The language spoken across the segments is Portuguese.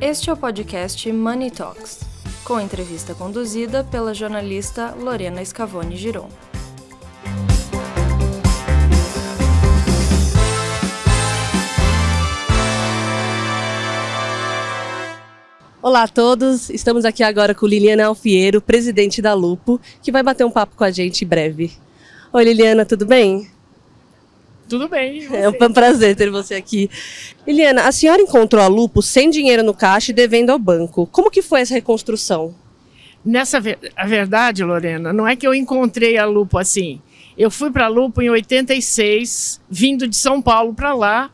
Este é o podcast Money Talks, com entrevista conduzida pela jornalista Lorena Scavone Giron. Olá a todos, estamos aqui agora com Liliana Alfiero, presidente da Lupo, que vai bater um papo com a gente em breve. Oi Liliana, tudo bem? Tudo bem. É um prazer ter você aqui. Liliana, a senhora encontrou a Lupo sem dinheiro no caixa e devendo ao banco. Como que foi essa reconstrução? Nessa a verdade, Lorena, não é que eu encontrei a Lupo assim. Eu fui para a Lupo em 86, vindo de São Paulo para lá,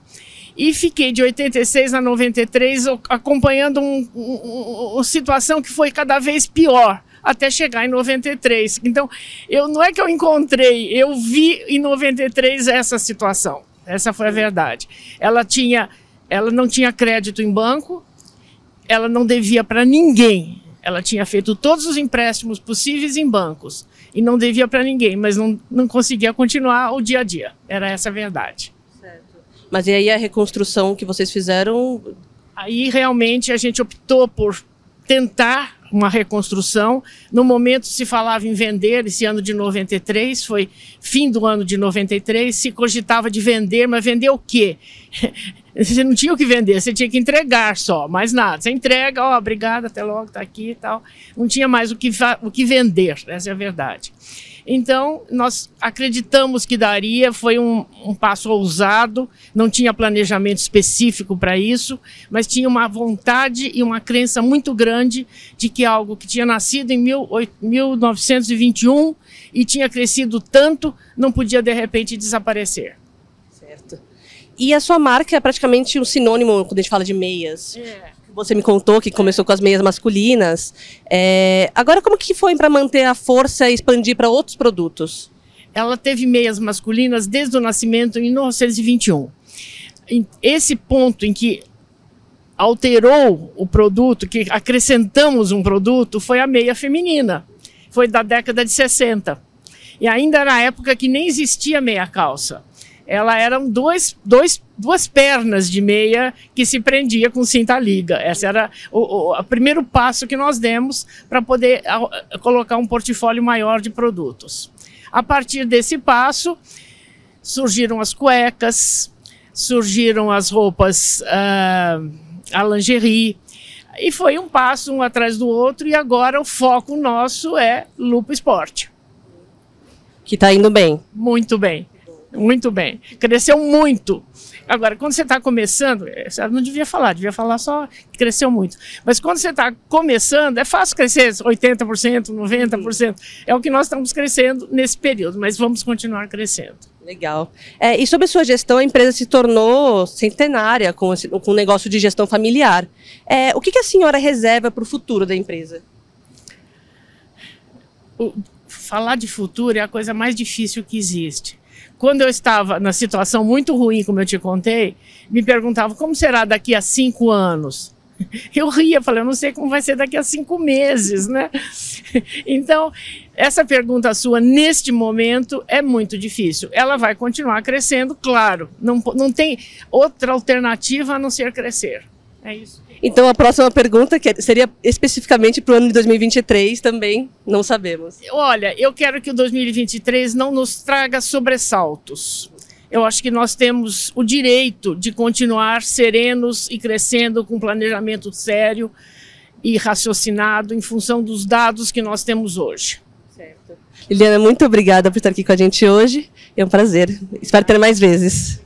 e fiquei de 86 a 93 acompanhando uma um, um, situação que foi cada vez pior até chegar em 93. Então, eu não é que eu encontrei, eu vi em 93 essa situação. Essa foi a verdade. Ela tinha, ela não tinha crédito em banco, ela não devia para ninguém. Ela tinha feito todos os empréstimos possíveis em bancos e não devia para ninguém, mas não, não conseguia continuar o dia a dia. Era essa a verdade. Certo. Mas e aí a reconstrução que vocês fizeram? Aí realmente a gente optou por tentar uma reconstrução. No momento se falava em vender, esse ano de 93, foi fim do ano de 93, se cogitava de vender, mas vender o quê? Você não tinha o que vender, você tinha que entregar só, mais nada. Você entrega, ó, oh, obrigado, até logo, tá aqui e tal. Não tinha mais o que, o que vender, essa é a verdade. Então, nós acreditamos que daria, foi um, um passo ousado, não tinha planejamento específico para isso, mas tinha uma vontade e uma crença muito grande de que algo que tinha nascido em mil, 1921 e tinha crescido tanto, não podia de repente desaparecer. Certo. E a sua marca é praticamente um sinônimo quando a gente fala de meias. É. Você me contou que começou com as meias masculinas. É, agora, como que foi para manter a força e expandir para outros produtos? Ela teve meias masculinas desde o nascimento em 1921. Esse ponto em que alterou o produto, que acrescentamos um produto, foi a meia feminina. Foi da década de 60. E ainda era a época que nem existia meia calça ela eram dois, dois, duas pernas de meia que se prendia com cinta liga. Esse era o, o, o primeiro passo que nós demos para poder a, colocar um portfólio maior de produtos. A partir desse passo, surgiram as cuecas, surgiram as roupas, uh, a lingerie, e foi um passo um atrás do outro, e agora o foco nosso é Lupo Esporte. Que está indo bem. Muito bem. Muito bem. Cresceu muito. Agora, quando você está começando, é, você não devia falar, devia falar só que cresceu muito. Mas quando você está começando, é fácil crescer 80%, 90%. É o que nós estamos crescendo nesse período, mas vamos continuar crescendo. Legal. É, e sobre a sua gestão, a empresa se tornou centenária com, esse, com um negócio de gestão familiar. É, o que, que a senhora reserva para o futuro da empresa? O, falar de futuro é a coisa mais difícil que existe quando eu estava na situação muito ruim, como eu te contei, me perguntavam como será daqui a cinco anos. Eu ria, falei, eu não sei como vai ser daqui a cinco meses, né? Então, essa pergunta sua, neste momento, é muito difícil. Ela vai continuar crescendo, claro. Não, não tem outra alternativa a não ser crescer. É isso. Então a próxima pergunta, que seria especificamente para o ano de 2023, também não sabemos. Olha, eu quero que o 2023 não nos traga sobressaltos. Eu acho que nós temos o direito de continuar serenos e crescendo com planejamento sério e raciocinado em função dos dados que nós temos hoje. Certo. Liliana, muito obrigada por estar aqui com a gente hoje. É um prazer. Espero ter mais vezes.